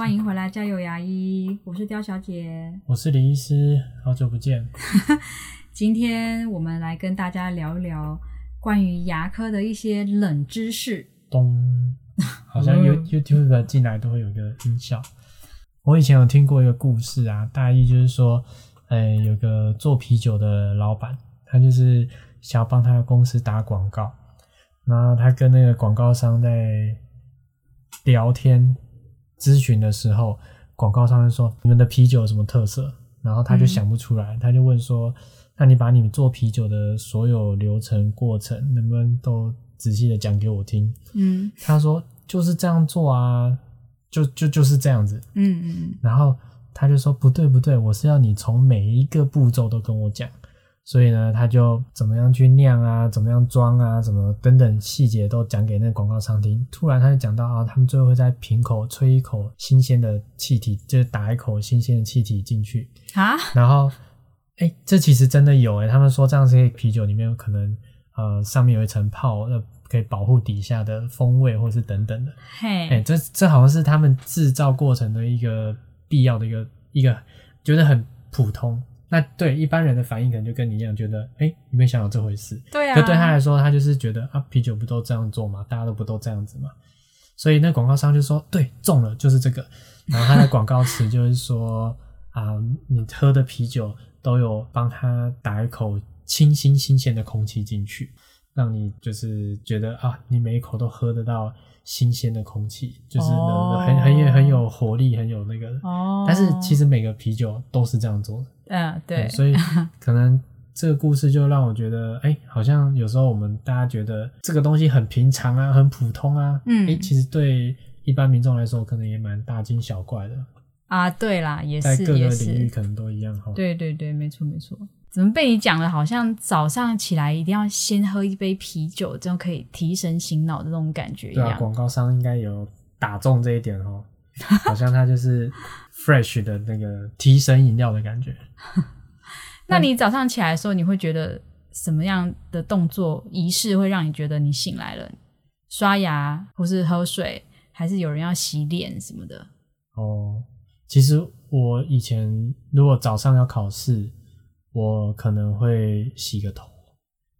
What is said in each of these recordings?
欢迎回来，加油牙医，我是刁小姐。我是李医师，好久不见。今天我们来跟大家聊一聊关于牙科的一些冷知识。咚，好像 You YouTube 进来都会有一个音效。我以前有听过一个故事啊，大意就是说，呃，有个做啤酒的老板，他就是想要帮他的公司打广告，然后他跟那个广告商在聊天咨询的时候，广告商就说你们的啤酒有什么特色，然后他就想不出来，他就问说，那你把你们做啤酒的所有流程过程，能不能都仔细的讲给我听？嗯他说就是这样做啊，就就就是这样子。嗯嗯然后他就说不对不对，我是要你从每一个步骤都跟我讲。所以呢，他就怎么样去酿啊，怎么样装啊，什么等等细节都讲给那个广告商听。突然他就讲到啊，他们最后会在瓶口吹一口新鲜的气体，就是打一口新鲜的气体进去，啊，然后，哎，这其实真的有哎，他们说这样子啤酒里面可能呃上面有一层泡，那可以保护底下的风味或是等等的。哎，嘿，这这好像是他们制造过程的一个必要的一个一个，觉得很普通。那对一般人的反应可能就跟你一样，觉得哎，你没想到这回事。对啊，可对他来说，他就是觉得啊，啤酒不都这样做吗？大家都不都这样子吗？所以那广告商就说，对，中了，就是这个。然后他的广告词就是说啊，你喝的啤酒都有帮他打一口清新新鲜的空气进去，让你就是觉得啊，你每一口都喝得到新鲜的空气，就是很很有很有活力，很有那个。哦，但是其实每个啤酒都是这样做的。嗯对，所以 可能这个故事就让我觉得，哎、好像有时候我们大家觉得这个东西很平常啊，很普通啊，嗯哎、其实对一般民众来说，可能也蛮大惊小怪的，啊对啦，也在各个领域可能都一样哈。对对对，没错没错。怎么被你讲的，好像早上起来一定要先喝一杯啤酒，这样可以提神醒脑的那种感觉一对啊，广告商应该有打中这一点哦，好像它就是 fresh 的那个提神饮料的感觉。那你早上起来的时候，你会觉得什么样的动作仪式会让你觉得你醒来了？刷牙，或是喝水，还是有人要洗脸什么的？哦，其实我以前如果早上要考试，我可能会洗个头，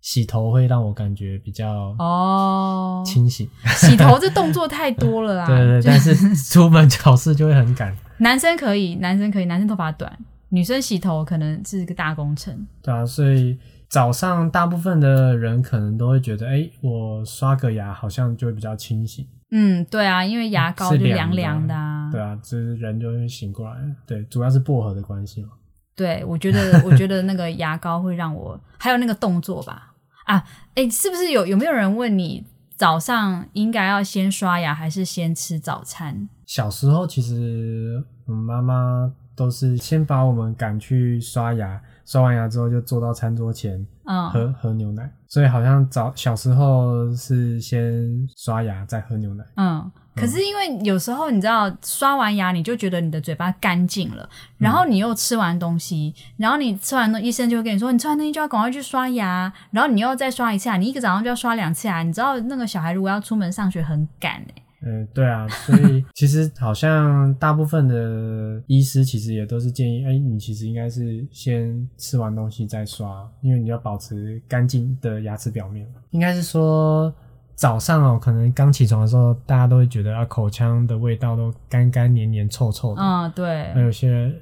洗头会让我感觉比较哦，清醒。洗头这动作太多了啦。对对但是出门考试就会很赶。男生可以，男生可以，男生头发短，女生洗头可能是个大工程。对啊，所以早上大部分的人可能都会觉得，哎、我刷个牙好像就会比较清醒。嗯，对啊，因为牙膏就凉凉的凉的啊。对啊，就是人就会醒过来。对，主要是薄荷的关系嘛。对，我觉得，我觉得那个牙膏会让我，还有那个动作吧。啊，哎，是不是有有没有人问你早上应该要先刷牙，还是先吃早餐？小时候其实我妈妈都是先把我们赶去刷牙，刷完牙之后就坐到餐桌前嗯，喝、喝牛奶，所以好像早小时候是先刷牙再喝牛奶。嗯，可是因为有时候你知道，刷完牙你就觉得你的嘴巴干净了，然后你又吃完东西，然后你吃完东医生就会跟你说，你吃完东西就要赶快去刷牙，然后你又再刷一次牙，你一个早上就要刷两次牙。你知道那个小孩如果要出门上学很赶哎、嗯，对啊，所以其实好像大部分的医师其实也都是建议，哎、你其实应该是先吃完东西再刷，因为你要保持干净的牙齿表面。应该是说早上哦，可能刚起床的时候，大家都会觉得啊，口腔的味道都干干黏黏、臭臭的。嗯，对还，有些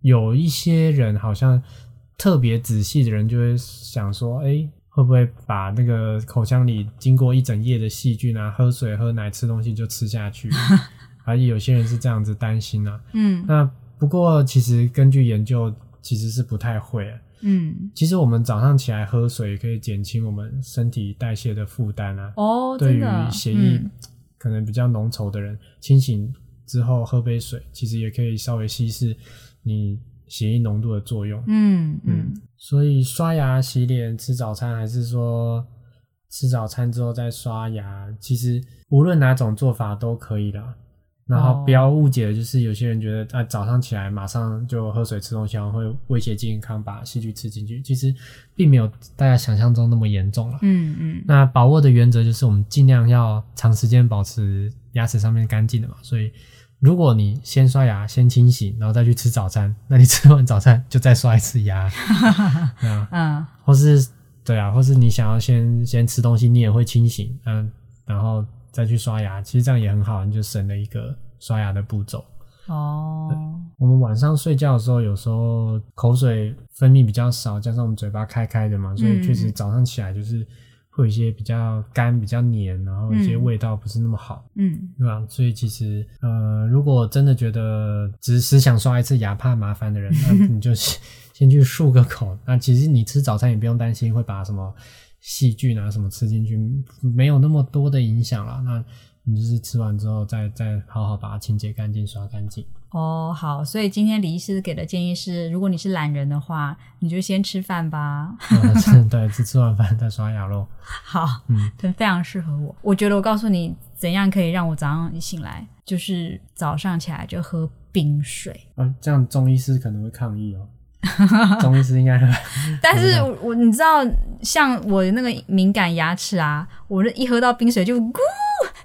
有一些人好像特别仔细的人就会想说，哎、会不会把那个口腔里经过一整夜的细菌啊，喝水、喝奶、吃东西就吃下去？而有些人是这样子担心啊。嗯那不过其实根据研究，其实是不太会、啊。嗯，其实我们早上起来喝水，可以减轻我们身体代谢的负担啊。哦，对于，血液嗯可能比较浓稠的人，清醒之后喝杯水，其实也可以稍微稀释你血液浓度的作用。嗯嗯，所以刷牙、洗脸、吃早餐，还是说吃早餐之后再刷牙，其实无论哪种做法都可以啦。然后哦不要误解了，就是有些人觉得啊，早上起来马上就喝水吃东西，好像会威胁健康，把细菌吃进去。其实并没有大家想象中那么严重了。嗯嗯那把握的原则就是我们尽量要长时间保持牙齿上面干净的嘛，所以如果你先刷牙，先清洗，然后再去吃早餐，那你吃完早餐就再刷一次牙，啊，嗯，或是对啊，或是你想要先先吃东西，你也会清醒，嗯，然后再去刷牙，其实这样也很好，你就省了一个刷牙的步骤。哦，我们晚上睡觉的时候，有时候口水分泌比较少，加上我们嘴巴开开的嘛，所以确实早上起来就是会有一些比较干、比较黏，然后一些嗯味道不是那么好，嗯对吧？所以其实呃，如果真的觉得只是想刷一次牙怕麻烦的人，那 你就先 先去漱个口。那其实你吃早餐也不用担心会把什么细菌啊什么吃进去，没有那么多的影响了。那你就是吃完之后再再好好把它清洁干净、刷干净。哦，好，所以今天李医师给的建议是，如果你是懒人的话，你就先吃饭吧。对，吃吃完饭再刷牙喽。好，嗯，这非常适合我。我觉得我告诉你怎样可以让我早上一醒来，就是早上起来就喝冰水。啊，这样中医师可能会抗议哦。中医师应该 但是我我你知道，像我那个敏感牙齿啊，我这一喝到冰水就咕，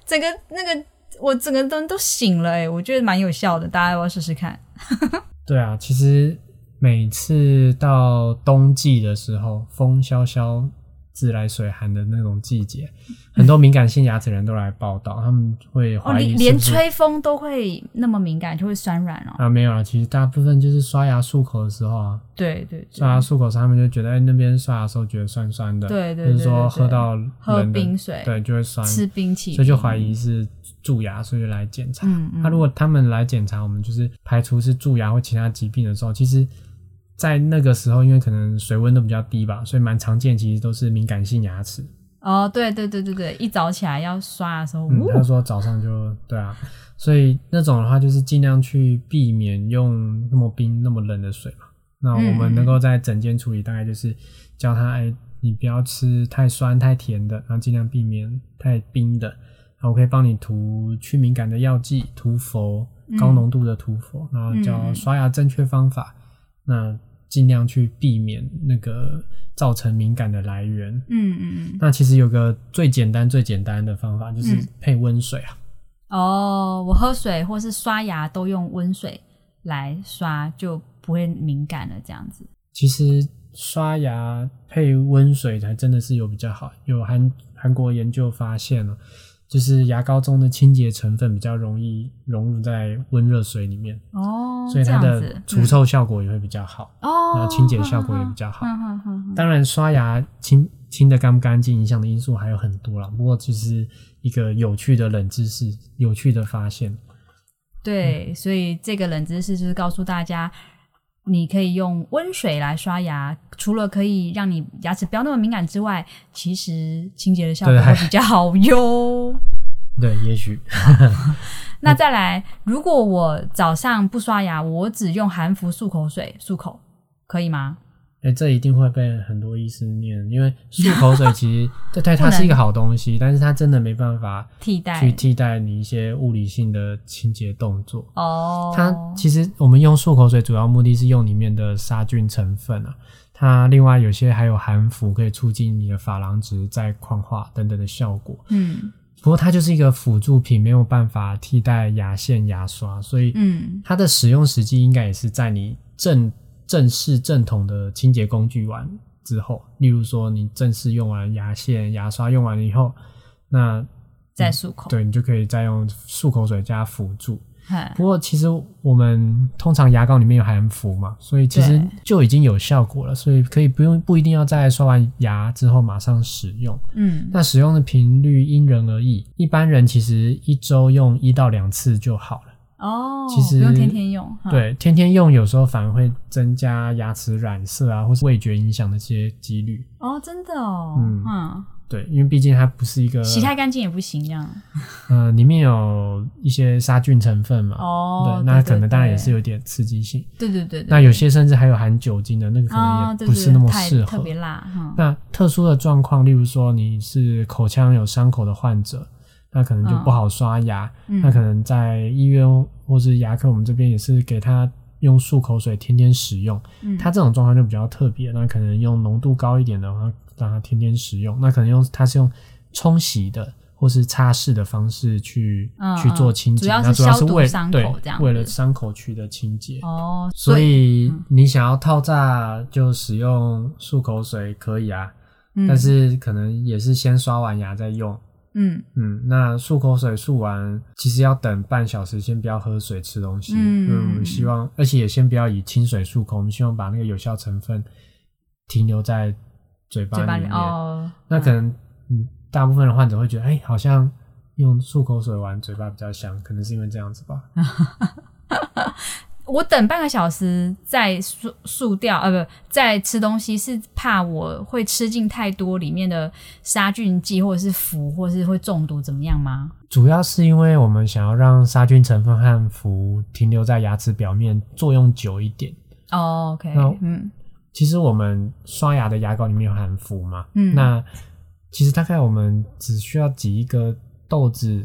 整个那个我整个人都醒了哎、我觉得蛮有效的，大家要不要试试看？对啊，其实每次到冬季的时候，风萧萧、自来水寒的那种季节，很多敏感性牙齿人都来报道，他们会哦，怀疑连吹风都会那么敏感，就会酸软哦。啊没有啊，其实大部分就是刷牙漱口的时候啊，对对对刷牙漱口时他们就觉得哎那边刷牙的时候觉得酸酸的，对对对或者说喝到喝冷冰水对就会酸，吃冰淇淋，所以就怀疑是蛀牙，所以就来检查。嗯嗯那如果他们来检查，我们就是排除是蛀牙或其他疾病的时候，其实，在那个时候，因为可能水温都比较低吧，所以蛮常见，其实都是敏感性牙齿。哦，对对对对对，一早起来要刷的时候，嗯，呜他说早上就对啊，所以那种的话就是尽量去避免用那么冰、那么冷的水嘛。那我们能够在整间处理，大概就是教他，哎，你不要吃太酸、太甜的，然后尽量避免太冰的。然后我可以帮你涂去敏感的药剂，涂氟，高浓度的涂氟，然后教嗯刷牙正确方法，那尽量去避免那个造成敏感的来源。嗯嗯嗯，那其实有个最简单、最简单的方法，就是嗯配温水啊。哦，我喝水或是刷牙都用温水来刷，就不会敏感了，这样子。其实刷牙配温水才真的是有比较好。有韩韩国研究发现了，就是牙膏中的清洁成分比较容易融入在温热水里面，哦，所以它的除臭效果也会比较好。嗯哦，然后清洁效果也比较好当然，刷牙清清的干不干净，影响的因素还有很多啦。不过，就是一个有趣的冷知识，有趣的发现。对，所以这个冷知识就是告诉大家，你可以用温水来刷牙，除了可以让你牙齿不要那么敏感之外，其实清洁的效果还会比较好哟。对，也许 那再来，如果我早上不刷牙，我只用含氟漱口水漱口，可以吗？哎、这一定会被很多医师念，因为漱 口水其实对对，它是一个好东西，但是它真的没办法替代去替代你一些物理性的清洁动作。哦，它其实我们用漱口水主要目的是用里面的杀菌成分啊，它另外有些还有含氟，可以促进你的珐琅质再矿化等等的效果。嗯不过它就是一个辅助品，没有办法替代牙线、牙刷，所以嗯它的使用时机应该也是在你正正式正统的清洁工具完之后，例如说你正式用完牙线、牙刷用完了以后，那再漱口。对你就可以再用漱口水加辅助。嗨不过其实我们通常牙膏里面有含氟嘛，所以其实就已经有效果了，所以可以不用不一定要在刷完牙之后马上使用。嗯那使用的频率因人而异，一般人其实一周用一到两次就好了。哦，其实不用天天用。哈，对，天天用有时候反而会增加牙齿染色啊，或是味觉影响的这些几率。哦，真的哦，嗯嗯，对，因为毕竟它不是一个洗太干净也不行，这样。呃，里面有一些杀菌成分嘛。哦，对，那可能当然也是。有点刺激性。对对对对。那有些甚至还有含酒精的，那个可能也不是那么适合。特别辣，嗯那特殊的状况，例如说你是口腔有伤口的患者，那可能就不好刷牙。嗯那可能在医院或是牙科，我们这边也是给他用漱口水天天使用。嗯他这种状况就比较特别，那可能用浓度高一点的话，让他天天使用。那可能用它是用冲洗的，或是擦拭的方式去、嗯去做清洁，那主要是为伤口对这样为了伤口区的清洁。哦，所以以你想要套炸就使用漱口水可以啊，嗯但是可能也是先刷完牙再用。嗯嗯，那漱口水漱完，其实要等半小时，先不要喝水吃东西。嗯我们希望，而且也先不要以清水漱口，我们希望把那个有效成分停留在嘴巴里里面。哦，那可能，嗯，大部分的患者会觉得，哎、好像用漱口水玩嘴巴比较香，可能是因为这样子吧。我等半个小时再漱漱掉，呃，不，再吃东西是怕我会吃进太多里面的杀菌剂，或者是氟，或者是会中毒，怎么样吗？主要是因为我们想要让杀菌成分和氟停留在牙齿表面，作用久一点。哦，OK，那嗯其实我们刷牙的牙膏里面有含氟嘛，嗯那其实大概我们只需要挤一个豆子、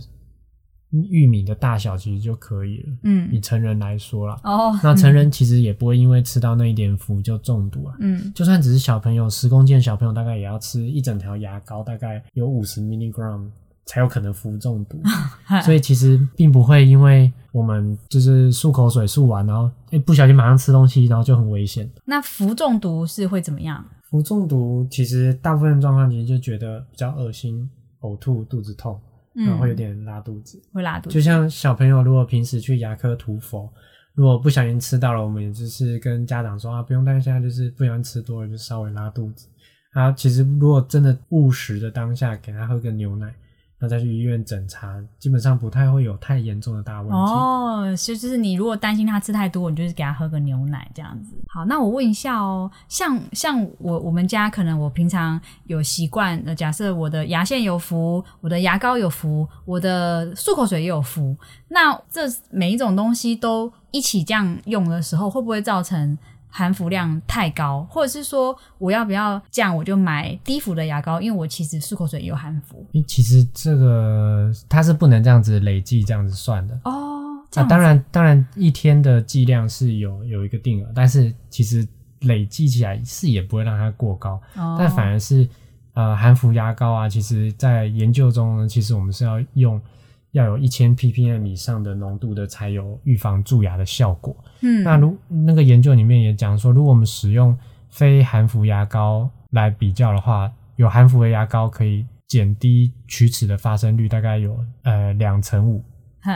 玉米的大小，其实就可以了。嗯以嗯，成人来说啦，哦，那成人其实也不会因为吃到那一点氟就中毒啊。嗯就算只是小朋友，十公斤的小朋友大概也要吃一整条牙膏，大概有五十 milligram 才有可能氟中毒。所以其实并不会因为我们就是漱口水漱完，然后哎、不小心马上吃东西，然后就很危险。那氟中毒是会怎么样？氟中毒其实大部分状况其实就觉得比较恶心、呕吐、肚子痛，然后会有嗯，点拉肚子。会拉肚子，就像小朋友如果平时去牙科涂氟，如果不小心吃到了，我们也就是跟家长说啊，不用担心，现在就是不小心吃多了就稍微拉肚子。啊，其实如果真的误食的当下给他喝个牛奶，那再去医院诊查，基本上不太会有太严重的大问题。哦，就就是你如果担心他吃太多，你就是给他喝个牛奶这样子。好，那我问一下哦，像像我我们家可能我平常有习惯，假设我的牙线有氟，我的牙膏有氟，我的漱口水也有氟，那这每一种东西都一起这样用的时候，会不会造成？含氟量太高，或者是说我要不要这样，我就买低氟的牙膏，因为我其实漱口水也有含氟其实这个它是不能这样子累计这样子算的。哦。这啊，当然，当然，一天的剂量是有有一个定额，但是其实累计起来是也不会让它过高，哦但反而是呃含氟牙膏啊，其实在研究中呢，其实我们是要用要有一千 ppm 以上的浓度的才有预防蛀牙的效果。嗯，那如那个研究里面也讲说，如果我们使用非含氟牙膏来比较的话，有含氟的牙膏可以减低龋齿的发生率，大概有呃两成五。哼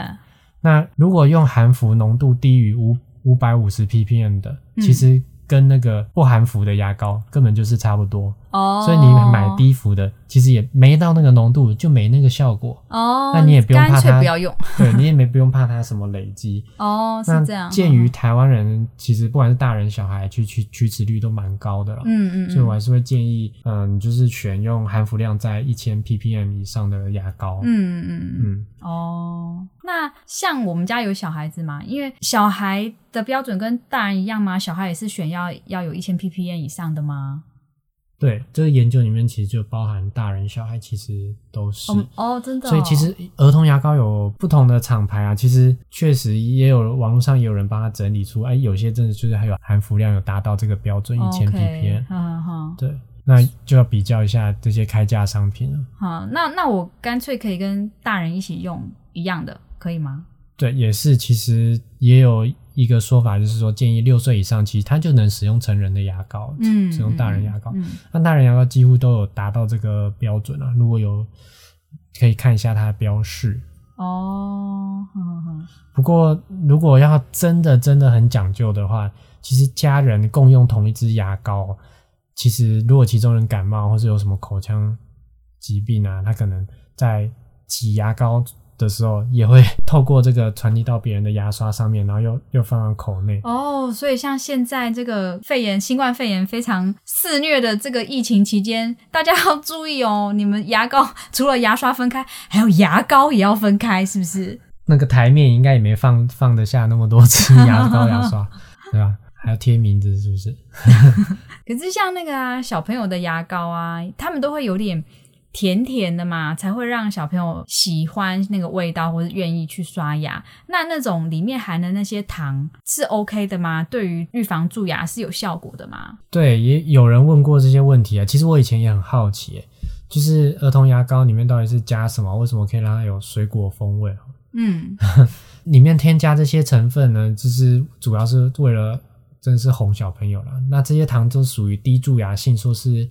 那如果用含氟浓度低于五五百五十 ppm 的，嗯其实跟那个不含氟的牙膏根本就是差不多。哦，所以你买低氟的，其实也没到那个浓度，就没那个效果。哦，那你也不用怕它不要用 对你也没不用怕它什么累积。哦，那是这样。鉴于台湾人其实不管是大人小孩，去去龋齿率都蛮高的了。嗯嗯，所以我还是会建议，嗯，就是选用含氟量在一千 ppm 以上的牙膏。嗯嗯嗯嗯嗯，哦，那像我们家有小孩子嘛，因为小孩的标准跟大人一样吗？小孩也是选要要有一千 ppm 以上的吗？对，这个研究里面其实就包含大人小孩，其实都是。哦哦，真的哦、所以其实儿童牙膏有不同的厂牌啊，其实确实也有网络上也有人帮他整理出，哎，有些真的就是还有含氟量有达到这个标准一千 ppm，哈哈哈。对，那就要比较一下这些开价商品了。好，那那我干脆可以跟大人一起用一样的，可以吗？对，也是，其实也有一个说法，就是说建议六岁以上，其实他就能使用成人的牙膏，嗯，使用大人牙膏。嗯，那大人牙膏几乎都有达到这个标准啊，如果有可以看一下它的标示。哦，不过，如果要真的真的很讲究的话，其实家人共用同一支牙膏，其实如果其中人感冒或是有什么口腔疾病啊，他可能在挤牙膏的时候，也会透过这个传递到别人的牙刷上面，然后又又放到口内。哦，所以像现在这个肺炎、新冠肺炎非常肆虐的这个疫情期间，大家要注意哦，你们牙膏除了牙刷分开，还有牙膏也要分开，是不是？那个台面应该也没放放得下那么多支牙膏、牙刷，对吧？还要贴名字，是不是？可是像那个啊，小朋友的牙膏啊，他们都会有点甜甜的嘛，才会让小朋友喜欢那个味道，或是愿意去刷牙。那那种里面含的那些糖是 OK 的吗？对于预防蛀牙是有效果的吗？对，也有人问过这些问题啊。其实我以前也很好奇耶，就是儿童牙膏里面到底是加什么？为什么可以让它有水果风味？嗯，里面添加这些成分呢，就是主要是为了真是哄小朋友了。那这些糖就属于低蛀牙性，说是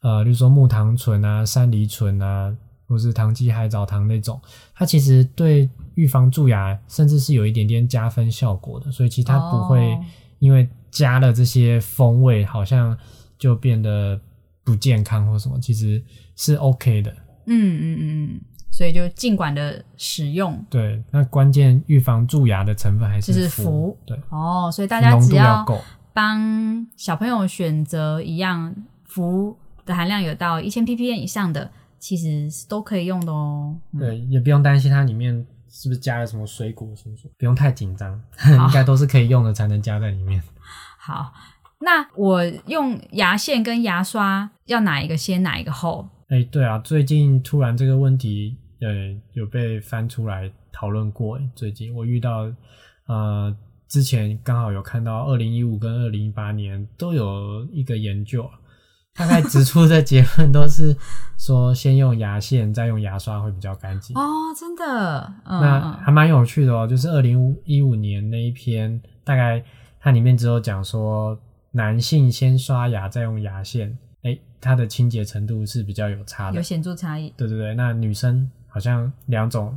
呃，例如说木糖醇啊、山梨醇啊，或是糖基海藻糖那种，它其实对预防蛀牙甚至是有一点点加分效果的。所以其实它不会哦因为加了这些风味，好像就变得不健康或什么，其实是 OK 的。嗯嗯嗯嗯，所以就尽管的使用对，那关键预防蛀牙的成分还就是氟氟，对，哦，所以大家浓只要。帮小朋友选择一样氟的含量有到一千 ppm 以上的，其实是都可以用的哦。嗯对，也不用担心它里面是不是加了什么水果什么什么，不用太紧张，应该都是可以用的才能加在里面。好，那我用牙线跟牙刷要哪一个先，哪一个后？哎，对啊，最近突然这个问题，呃，有被翻出来讨论过。诶最近我遇到，呃，之前刚好有看到二零一五跟二零一八年都有一个研究，大概指出的结论都是说，先用牙线，再用牙刷会比较干净。哦，真的，嗯，那还蛮有趣的哦，就是二零一五年那一篇，大概它里面只有讲说，男性先刷牙再用牙线，哎，它的清洁程度是比较有差的。有显著差异。对对对，那女生好像两种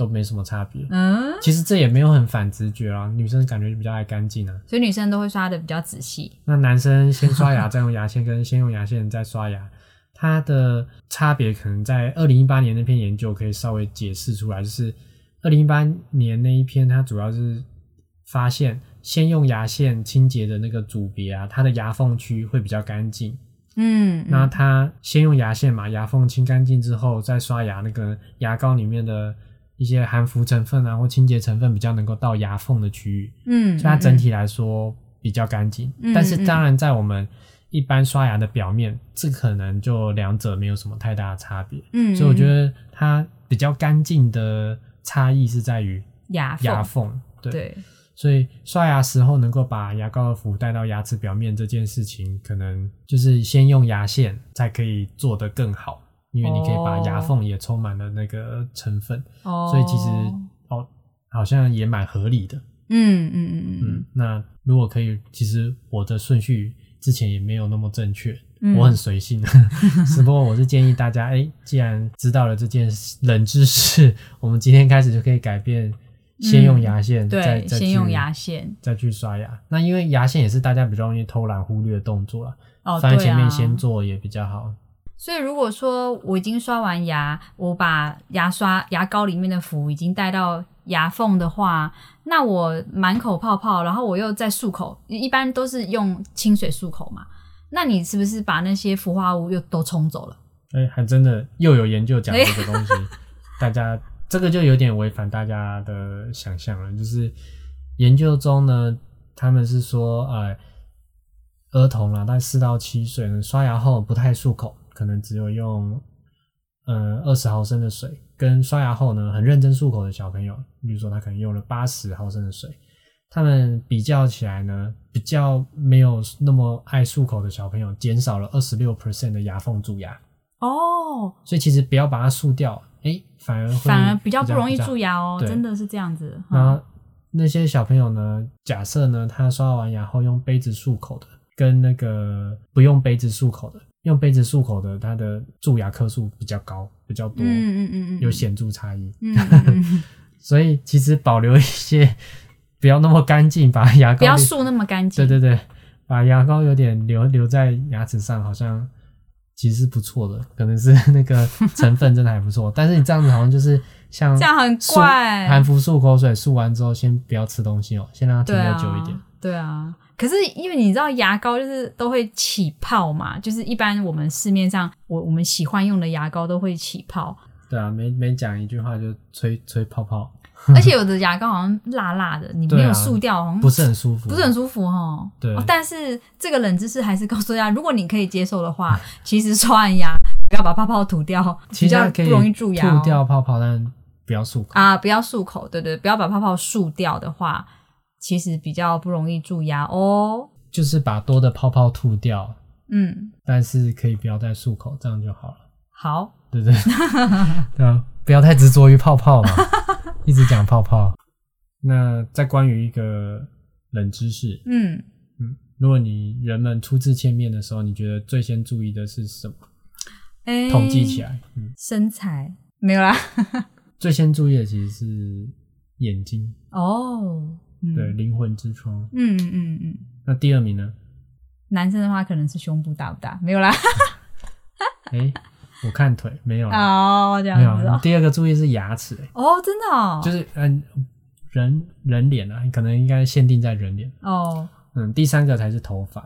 都没什么差别。嗯，其实这也没有很反直觉啊，女生感觉比较爱干净啊。所以女生都会刷的比较仔细。那男生先刷牙再用牙线，跟先用牙线再刷牙，它的差别可能在二零一八年那篇研究可以稍微解释出来，就是二零一八年那一篇，它主要是发现先用牙线清洁的那个组别啊，它的牙缝区会比较干净。嗯，那嗯它先用牙线嘛，牙缝清干净之后再刷牙，那个牙膏里面的一些含氟成分啊或清洁成分比较能够到牙缝的区域。嗯，所以它整嗯体来说比较干净。嗯但是当然，在我们一般刷牙的表面，这可能就两者没有什么太大的差别。嗯，所以我觉得得它比较干净的差异是在于牙缝牙缝。对，对，所以刷牙时候能够把牙膏的氟带到牙齿表面这件事情，可能就是先用牙线才可以做得更好，因为你可以把牙缝也充满了那个成分，哦，所以其实哦好像也蛮合理的。嗯嗯嗯嗯嗯，那如果可以，其实我的顺序之前也没有那么正确，嗯我很随性。只不过我是建议大家，哎、既然知道了这件冷知识，我们今天开始就可以改变，先用牙线，再对，先用牙线。再去刷牙。那因为牙线也是大家比较容易偷懒忽略的动作了，哦，放在前面先做也比较好。所以如果说我已经刷完牙，我把牙刷牙膏里面的氟已经带到牙缝的话，那我满口泡泡，然后我又再漱口，一般都是用清水漱口嘛。那你是不是把那些氟化物又都冲走了？哎、还真的又有研究讲这个东西，大家这个就有点违反大家的想象了。就是研究中呢，他们是说，呃，儿童啦，大概四到七岁呢，刷牙后不太漱口，可能只有用呃二十毫升的水，跟刷牙后呢很认真漱口的小朋友，比如说他可能用了八十毫升的水，他们比较起来呢，比较没有那么爱漱口的小朋友，减少了二十六 percent 的牙缝蛀牙。哦，所以其实不要把它漱掉，诶，反而会反而比较不容易蛀牙。哦，真的是这样子。然嗯后那些小朋友呢，假设呢他刷完牙后用杯子漱口的，跟那个不用杯子漱口的，用杯子漱口的，它的蛀牙颗数比较高，比较多，嗯嗯嗯嗯，有显著差异。所以其实保留一些，不要那么干净，把牙膏不要漱那么干净。对对对，把牙膏有点留留在牙齿上，好像其实是不错的，可能是那个成分真的还不错。但是你这样子好像就是像这样很怪含氟漱口水，漱完之后先不要吃东西哦，先让它停留久一点。对啊，可是因为你知道牙膏就是都会起泡嘛，就是一般我们市面上我我们喜欢用的牙膏都会起泡，对啊，每每讲一句话就吹吹泡泡，而且有的牙膏好像辣辣的，你没有漱掉，好像不是很舒服，不是很舒服哈。对哦但是这个冷知识还是告诉大家，如果你可以接受的话，其实刷完牙不要把泡泡吐掉，比较不容易蛀牙、哦。吐掉泡泡，但不要漱口。啊，不要漱口，对对，不要把泡泡漱掉的话，其实比较不容易蛀牙哦。就是把多的泡泡吐掉，嗯，但是可以不要再漱口，这样就好了。好，对不对？对啊，不要太执着于泡泡嘛，一直讲泡泡。那再关于一个冷知识，嗯，嗯，如果你人们初次见面的时候，你觉得最先注意的是什么？哎，统计起来，嗯，身材没有啦。最先注意的其实是眼睛，哦，嗯对，，灵魂之窗。嗯嗯嗯嗯，那第二名呢？男生的话可能是胸部大不大，没有啦。哎，我看腿没有啦，哦，这样没有啊。子哦，第二个注意是牙齿，哎哦，真的哦，就是嗯，人人脸啊，可能应该限定在人脸。哦，嗯，第三个才是头发。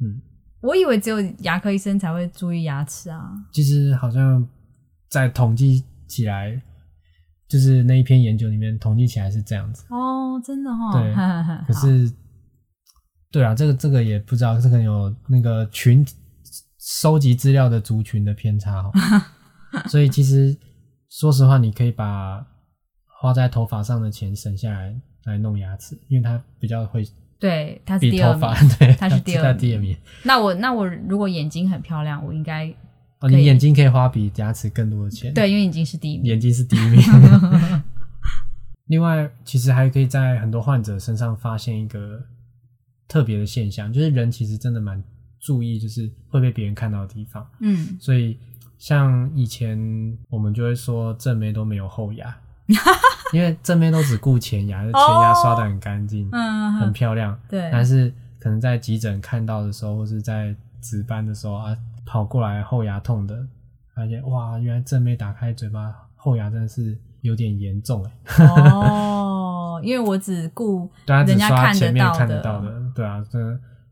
嗯，我以为只有牙科医生才会注意牙齿啊。其实好像在统计起来，就是那一篇研究里面统计起来是这样子。哦，真的哈、哦，对哈哈哈可是，对啊，这个这个也不知道，这个有那个群收集资料的族群的偏差哦。所以其实说实话，你可以把花在头发上的钱省下来来弄牙齿，因为它比较会对，他是比第二头发名。对，它是第二名。那我那我如果眼睛很漂亮，我应该哦，你眼睛可以花比牙齿更多的钱。对，因为眼睛是第一名。眼睛是第一名。另外，其实还可以在很多患者身上发现一个特别的现象，就是人其实真的蛮注意，就是会被别人看到的地方。嗯，所以，像以前我们就会说正面都没有后牙，因为正面都只顾前牙，前牙刷的很干净，嗯，很漂亮。对，但是可能在急诊看到的时候，或是在值班的时候啊，跑过来后牙痛的，发现哇，原来正妹打开嘴巴后牙真的是有点严重哎。哦，因为我只顾 对啊，只人家刷看得到前面看得的到的，对啊，这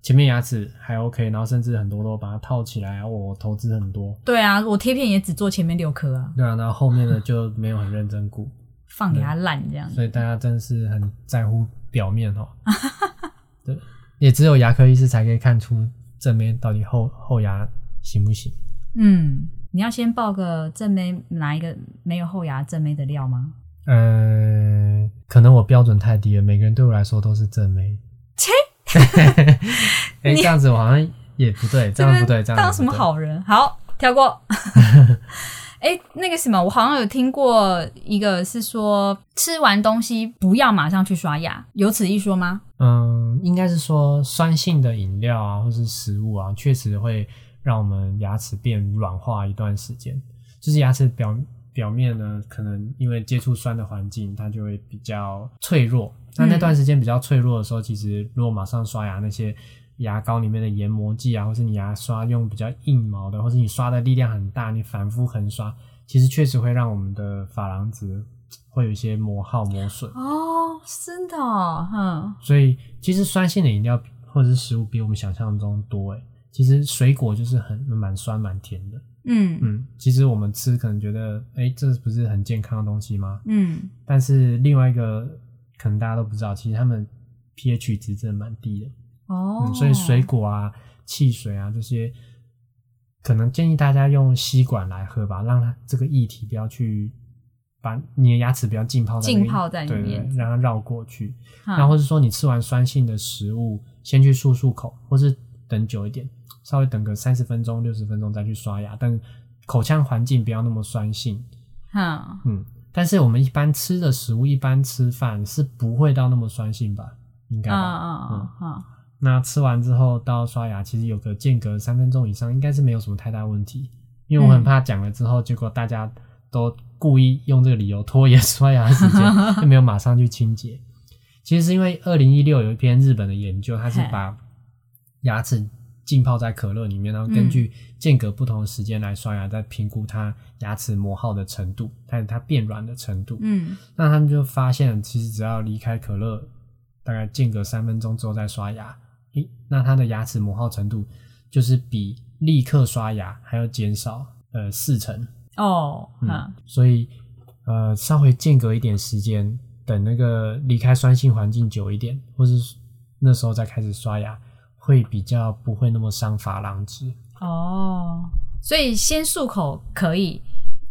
前面牙齿还 OK，然后甚至很多都把它套起来啊，我投资很多，对啊，我贴片也只做前面六颗啊，对啊，然后后面的就没有很认真顾，放给它烂这样子。所以大家真是很在乎表面哦。对，也只有牙科医师才可以看出正面到底后后牙行不行。嗯，你要先报个正妹拿一个没有后牙正妹的料吗？呃，可能我标准太低了，每个人对我来说都是正妹。切，哎、这样子我好像也不对，这样不对，这样当什么？好人？好，跳过。哎、那个什么，我好像有听过一个是说，吃完东西不要马上去刷牙，有此一说吗？嗯，应该是说酸性的饮料啊，或是食物啊，确实会让我们牙齿变软化一段时间。就是牙齿表表面呢，可能因为接触酸的环境，它就会比较脆弱。那那段时间比较脆弱的时候，其实如果马上刷牙，那些牙膏里面的研磨剂啊，或是你牙刷用比较硬毛的，或是你刷的力量很大，你反复横刷，其实确实会让我们的珐琅质会有一些磨耗磨损。哦，真的、哦，哼，所以其实酸性的饮料或者是食物比我们想象中多诶。其实水果就是很蛮酸蛮甜的，嗯嗯，其实我们吃可能觉得，哎，这不是很健康的东西吗？嗯，但是另外一个可能大家都不知道，其实他们 pH 值真的蛮低的，哦、嗯，所以水果啊、汽水啊这些，可能建议大家用吸管来喝吧，让它这个液体不要去把你的牙齿不要浸泡在浸泡在里面对让它绕过去。然后或是说你吃完酸性的食物，先去漱漱口，或是等久一点，稍微等个三十分钟、六十分钟再去刷牙，但口腔环境不要那么酸性。哈，嗯，但是我们一般吃的食物，一般吃饭是不会到那么酸性吧？应该？嗯嗯嗯，那吃完之后到刷牙，其实有个间隔三分钟以上，应该是没有什么太大问题。因为我很怕讲了之后，结果大家都故意用这个理由拖延刷牙时间，就没有马上去清洁。其实是因为二零一六有一篇日本的研究，它是把牙齿浸泡在可乐里面，然后根据间隔不同的时间来刷牙，再评估它牙齿磨耗的程度，它它变软的程度。嗯那他们就发现，其实只要离开可乐，大概间隔三分钟之后再刷牙，诶，那它的牙齿磨耗程度就是比立刻刷牙还要减少呃四成。哦，嗯哈，所以呃稍微间隔一点时间，等那个离开酸性环境久一点，或是那时候再开始刷牙，会比较不会那么伤珐琅质。哦，所以先漱口可以，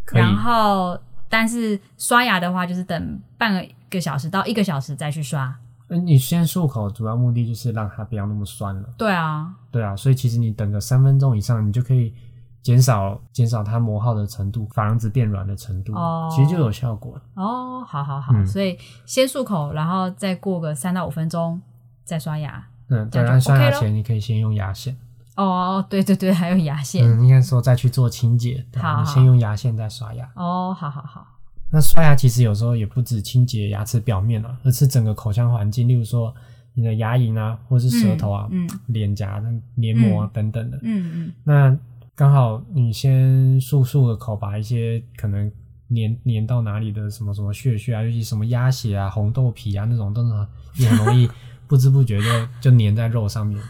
可以然后但是刷牙的话，就是等半个小时到一个小时再去刷。嗯，你先漱口，主要目的就是让它不要那么酸了。对啊，对啊，所以其实你等个三分钟以上，你就可以减少减少它磨耗的程度，珐琅质变软的程度，哦其实就有效果了。哦，好好好，嗯所以先漱口，然后再过个三到五分钟再刷牙。嗯，对，这样就然后刷牙前你可以先用牙线，哦，对对对，还有牙线。嗯，应该说再去做清洁，对好好你先用牙线再刷牙。哦，好好好，那刷牙其实有时候也不止清洁牙齿表面啊，而是整个口腔环境，例如说你的牙龈啊，或是舌头啊、嗯脸颊的黏膜啊、等等的。嗯嗯那刚好你先漱漱个口，把一些可能粘粘到哪里的什么什么血血啊，尤其什么鸭血啊、红豆皮啊那种，都是很也很容易 不知不觉就就粘在肉上面。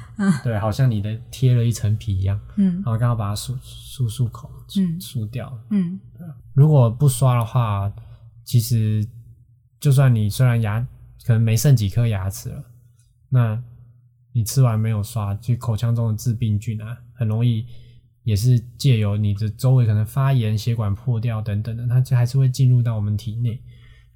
对，好像你的贴了一层皮一样。嗯然后刚好把它漱漱漱口，嗯漱掉。嗯如果不刷的话，其实就算你虽然牙可能没剩几颗牙齿了，那你吃完没有刷，就口腔中的致病菌啊，很容易也是借由你的周围可能发炎、血管破掉等等的，它就还是会进入到我们体内。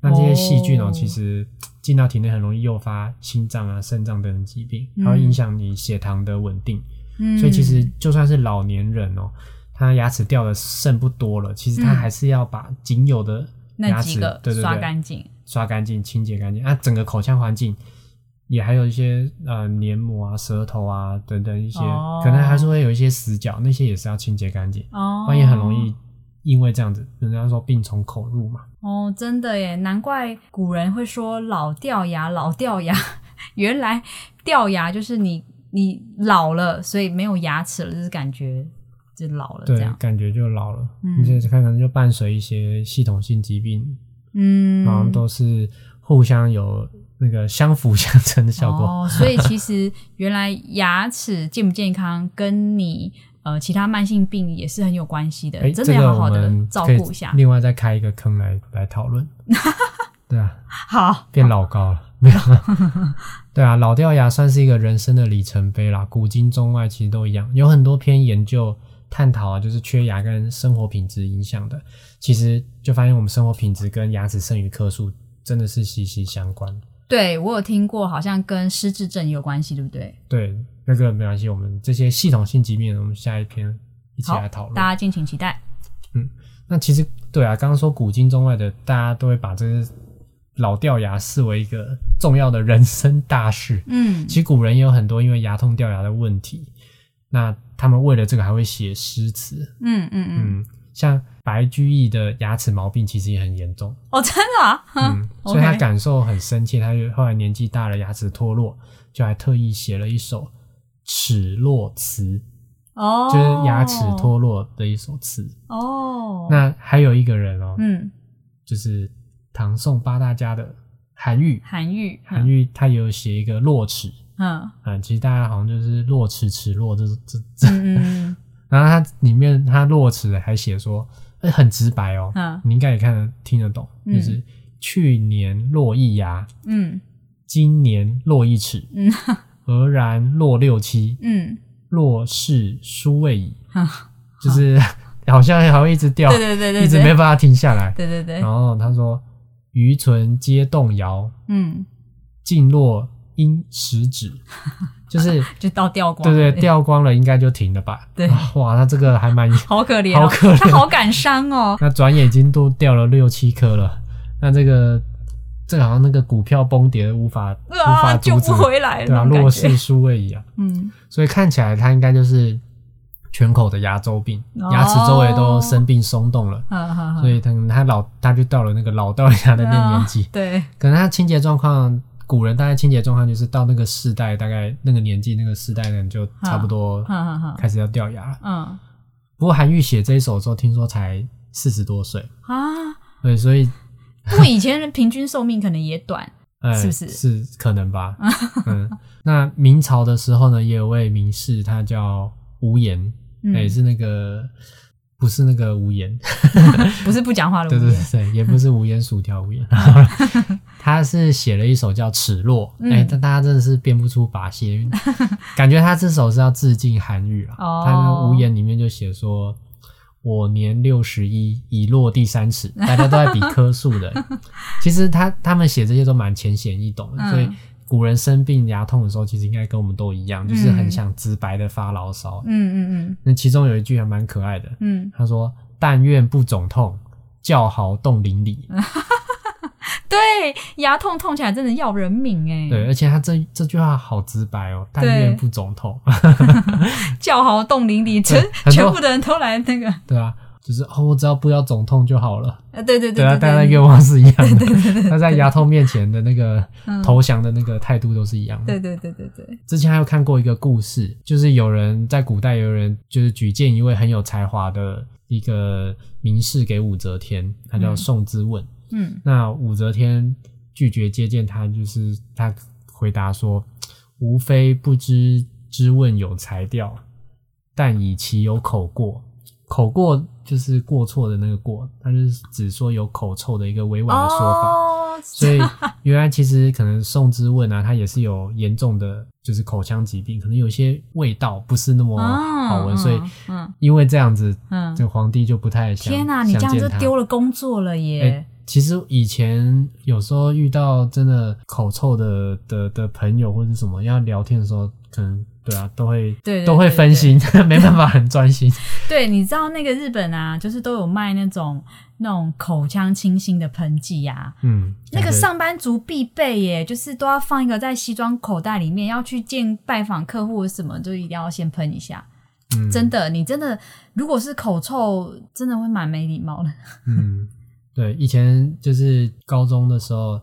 那这些细菌哦，哦其实 进到体内很容易诱发心脏啊、肾脏等等疾病，嗯还会影响你血糖的稳定。嗯，所以其实就算是老年人哦，他牙齿掉的剩不多了，其实他嗯还是要把仅有的牙齿对对对刷干净。刷干净、清洁干净。那、整个口腔环境也还有一些呃黏膜啊、舌头啊等等一些，哦可能还是会有一些死角，那些也是要清洁干净，哦，不然也很容易因为这样子，人家说病从口入嘛。哦，真的耶，难怪古人会说老掉牙，老掉牙。原来掉牙就是你你老了，所以没有牙齿了，就是感觉就老了这对样，。感觉就老了，嗯你这看可能就伴随一些系统性疾病，嗯，然后都是互相有那个相辅相成的效果。哦，所以其实原来牙齿健不健康跟你呃其他慢性病也是很有关系的，哎，真的要好好的照顾一下。另外再开一个坑来来讨论。对啊，好，变老高了，没有？对啊，老掉牙算是一个人生的里程碑啦。古今中外其实都一样，有很多篇研究探讨啊，就是缺牙跟生活品质影响的。其实就发现我们生活品质跟牙齿剩余颗数真的是息息相关。对我有听过，好像跟失智症也有关系，对不对？对，那个没关系，我们这些系统性疾病，我们下一篇一起好来讨，论。大家敬请期待。嗯那其实对啊，刚刚说古今中外的，大家都会把这个老掉牙视为一个重要的人生大事。嗯其实古人也有很多因为牙痛掉牙的问题，那他们为了这个还会写诗词。嗯嗯嗯，嗯，像白居易的牙齿毛病其实也很严重，哦，真的啊，嗯，所以他感受很深切。他就后来年纪大了，牙齿脱落，就还特意写了一首《齿落词》，哦，就是牙齿脱落的一首词。哦，那还有一个人哦，嗯，就是唐宋八大家的韩愈，韩愈，韩愈他也有写一个落齿。嗯。嗯，其实大家好像就是落齿齿落这这这，然后他里面他落齿还写说，呃很直白哦，嗯。你应该也看得听得懂，嗯。就是去年落一牙，嗯。今年落一齿，嗯俄然落六七，嗯，落是殊未矣，嗯就是 好像还会一直掉，对对对对，一直没办法停下来。对对对。然，后他说，余存皆动摇，嗯，尽落因食指，就是就到掉光，对对，，掉光了应该就停了吧？对。啊哇，他这个还蛮，好可怜哦，好可怜。他好感伤哦，那转眼已经都掉了六七颗了，那这个这个好像那个股票崩跌无法无法阻止不，回来，对啊，弱势殊位矣啊，嗯，所以看起来他应该就是全口的牙周病，哦。牙齿周围都生病松动了。所以他他老，他就到了那个老掉牙的那个年纪，对，可能他清洁状况，古人大概清洁状况就是到那个世代，大概那个年纪，那个世代的人就差不多开始要掉牙了。嗯。不过韩愈写这一首的时候，听说才四十多岁，啊，对，所以 不过以前的平均寿命可能也短，呃，是不是？是可能吧？嗯，那明朝的时候呢，也有位名士，他叫无言，嗯。也是那个不是那个无言，不是不讲话的对无言，对对，也不是无言薯条无言，他是写了一首叫《齿落》，嗯。哎、但大家真的是编不出把戏，感觉他这首是要致敬韩愈啊。哦。他那无言里面就写说。我年六十一，已落第三尺，大家都在比棵数的。其实他他们写这些都蛮浅显易懂的，嗯所以古人生病牙痛的时候，其实应该跟我们都一样，就是很想直白的发牢骚。嗯嗯嗯那其中有一句还蛮可爱的，嗯他说：“但愿不肿痛，叫好冻邻里。嗯，对，牙痛痛起来真的要人命哎、对，而且他这这句话好直白哦，但愿不肿痛。叫好冻龄里，全全部的人都来那个，对啊，就是哦，我只要不要肿痛就好了。呃，对对对啊，对大家的愿望是一样的。他在牙痛面前的那个 嗯投降的那个态度都是一样的。对对对对对，之前还有看过一个故事，就是有人在古代有人就是举荐一位很有才华的一个名士给武则天，他叫嗯宋之问。嗯那武则天拒绝接见他，就是他回答说：“无非不知之问有才调，但以其有口过。口过就是过错的那个过，他就是只说有口臭的一个委婉的说法。哦，所以原来其实可能宋之问啊，他也是有严重的就是口腔疾病，可能有些味道不是那么好闻，嗯所以嗯因为这样子，嗯这皇帝就不太想天哪、你这样就丢了工作了耶！哎其实以前有时候遇到真的口臭的的的朋友或者什么要聊天的时候，可能对啊都会对对都会分心，没办法很专心。对，你知道那个日本啊，就是都有卖那种那种口腔清新的喷剂呀、嗯，那个上班族必备耶，就是都要放一个在西装口袋里面，要去见拜访客户什么，就一定要先喷一下。嗯真的，你真的如果是口臭，真的会蛮没礼貌的。嗯，对，以前就是高中的时候，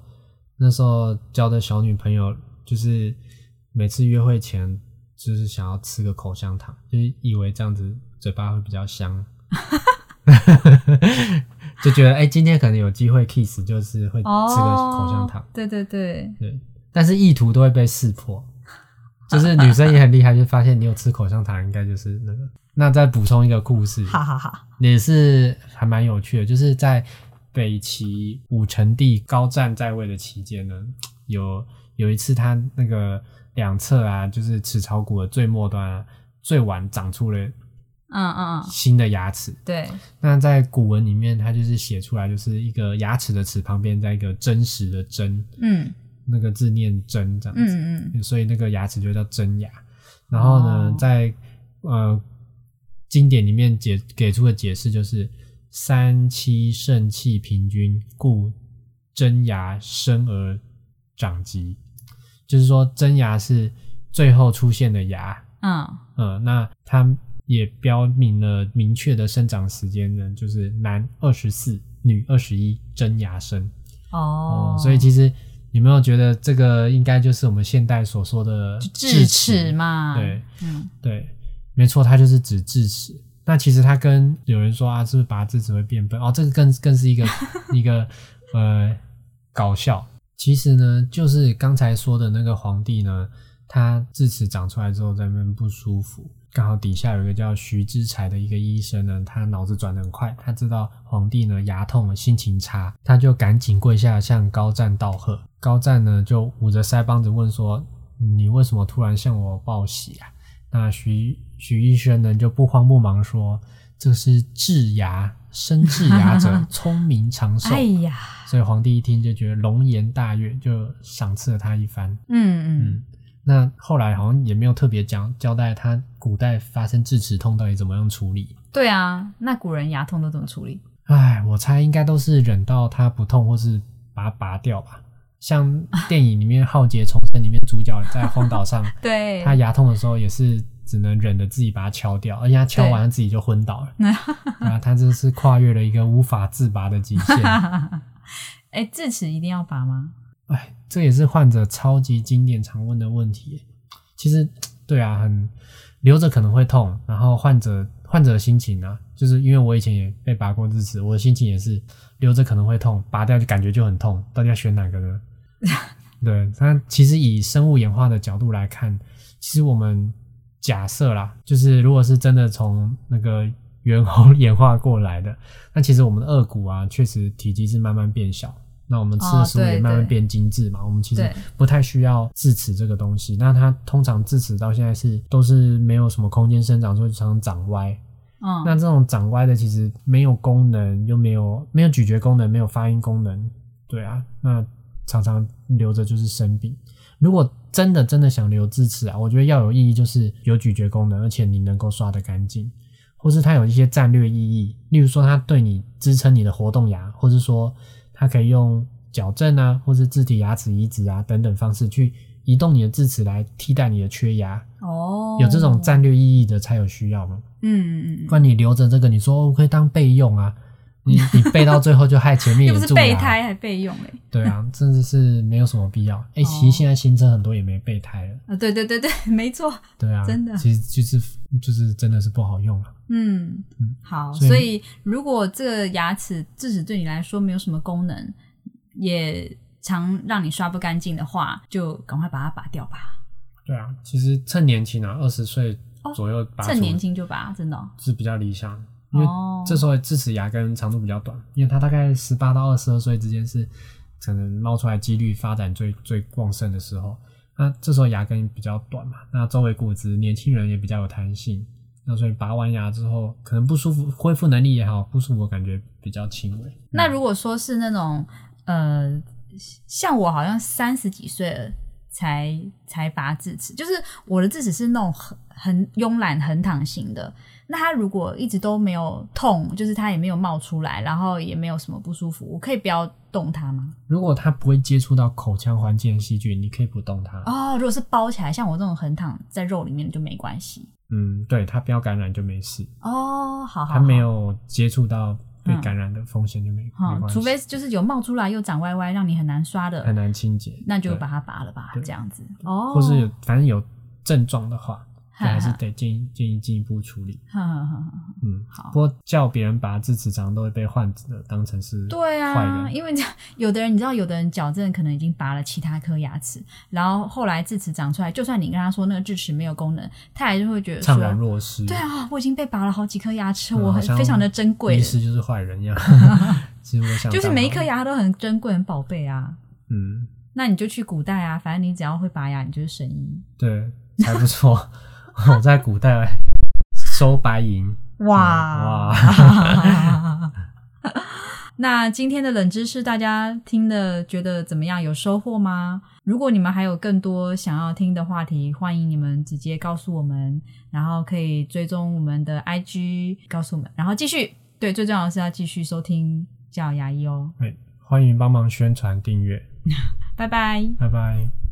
那时候交的小女朋友，就是每次约会前，就是想要吃个口香糖，就是以为这样子嘴巴会比较香，就觉得哎、今天可能有机会 kiss，就是会吃个口香糖，哦对对对，对，但是意图都会被识破。就是女生也很厉害，就发现你有吃口香糖，应该就是那个。那再补充一个故事。也是还蛮有趣的，就是在北齐武成帝高湛在位的期间呢，有有一次他那个两侧啊，就是齿槽骨的最末端啊，最晚长出了嗯嗯嗯，新的牙齿。对，那在古文里面，它就是写出来，就是一个牙齿的齿旁边在一个真实的真，嗯那个字念真这样子。嗯嗯所以那个牙齿就叫真牙。然后呢，哦在呃经典里面解给出的解释就是三七肾气平均，故真牙生而长疾。就是说真牙是最后出现的牙，嗯嗯，那它也标明了明确的生长时间呢，就是男二十四，女二十一，真牙生。哦，所以其实有没有觉得这个应该就是我们现代所说的智齿？嘛，对，嗯对，没错，它就是指智齿。那其实它跟有人说啊，是不是拔智齿会变笨？哦，这个更更是一个 一个呃搞笑。其实呢，就是刚才说的那个皇帝呢，他智齿长出来之后在那边不舒服，刚好底下有一个叫徐之才的一个医生呢，他脑子转得很快，他知道皇帝呢牙痛了，心情差，他就赶紧跪下向高湛道贺。高湛呢就捂着腮帮子问说：“你为什么突然向我报喜啊？”那徐徐医生呢就不慌不忙说：“这是治牙，生治牙者 聪明长寿。哎呀，所以皇帝一听就觉得龙颜大悦，就赏赐了他一番。嗯嗯嗯，那后来好像也没有特别讲交代他古代发生智齿痛到底怎么样处理。对啊，那古人牙痛都怎么处理？哎，我猜应该都是忍到它不痛，或是把它拔掉吧。像电影里面《浩劫重生》里面主角在荒岛上，对，他牙痛的时候也是只能忍着自己把它敲掉，而且他敲完他自己就昏倒了。啊，他这是跨越了一个无法自拔的极限。哎，智齿一定要拔吗？哎，这也是患者超级经典常问的问题。其实，对啊，很留着可能会痛，然后患者患者的心情啊，就是因为我以前也被拔过智齿，我的心情也是留着可能会痛，拔掉就感觉就很痛，到底要选哪个呢？对，它其实以生物演化的角度来看，其实我们假设啦，就是如果是真的从那个猿猴 演化过来的，那其实我们的颚骨啊，确实体积是慢慢变小。那我们吃的食物也慢慢变精致嘛，我们其实不太需要智齿这个东西。那它通常智齿到现在是都是没有什么空间生长，所以常常长歪。嗯，那这种长歪的其实没有功能，又没有没有咀嚼功能，没有发音功能，对啊，那常常留着就是生病。如果真的真的想留智齿啊，我觉得要有意义，就是有咀嚼功能，而且你能够刷得干净，或是它有一些战略意义，例如说它对你支撑你的活动牙，或是说它可以用矫正啊，或是自体牙齿移植啊等等方式去移动你的智齿来替代你的缺牙。哦，有这种战略意义的才有需要嘛，嗯嗯嗯不然你留着这个，你说哦我可以当备用啊，你 你背到最后就害前面又不是。备胎还备用嘞。对啊，真的是没有什么必要。哎、哦其实现在新车很多也没备胎了。啊，对对对对，没错。对啊，真的其实就是就是真的是不好用了。嗯嗯，好，所以所以如果这个牙齿智齿对你来说没有什么功能，也常让你刷不干净的话，就赶快把它拔掉吧。对啊，其实趁年轻啊，二十岁哦左右趁年轻就拔，真的哦。是比较理想，因为哦这时候智齿牙根长度比较短，因为它大概十八到二十二岁之间是可能冒出来几率发展最最旺盛的时候。那这时候牙根比较短嘛，那周围骨质年轻人也比较有弹性，那所以拔完牙之后可能不舒服，恢复能力也好，不舒服感觉比较轻微。那如果说是那种呃，像我好像三十几岁了才才拔智齿，就是我的智齿是那种很很慵懒横躺型的。那他如果一直都没有痛，就是他也没有冒出来，然后也没有什么不舒服，我可以不要动它吗？如果它不会接触到口腔环境的细菌，你可以不动它。哦，如果是包起来，像我这种横躺在肉里面就没关系。嗯，对，它不要感染就没事，哦，好好好，它没有接触到被感染的风险就没、好没关系，除非就是有冒出来又长歪歪，让你很难刷的，很难清洁，那就把它拔了吧，对这样子。哦，或是有反正有症状的话，还是得建议建议进一步处理。嗯，好不过叫别人拔智齿，常常都会被患者当成是对坏啊，人。因为有的人你知道，有的人矫正可能已经拔了其他颗牙齿，然后后来智齿长出来，就算你跟他说那个智齿没有功能，他还是会觉得怅然，若失，对啊，我已经被拔了好几颗牙齿，嗯我很非常的珍贵医，师就是坏人一样。其实我想，就是每一颗，牙都很珍贵、很宝贝啊。嗯，那你就去古代啊，反正你只要会拔牙，你就是神医。对，还不错。我 在古代收白银，哇哇！那今天的冷知识，大家听的觉得怎么样？有收获吗？如果你们还有更多想要听的话题，欢迎你们直接告诉我们，然后可以追踪我们的 IG，告诉我们，然后继续。对，最重要的是要继续收听教牙医哦。对，欢迎帮忙宣传订阅，拜拜。拜拜。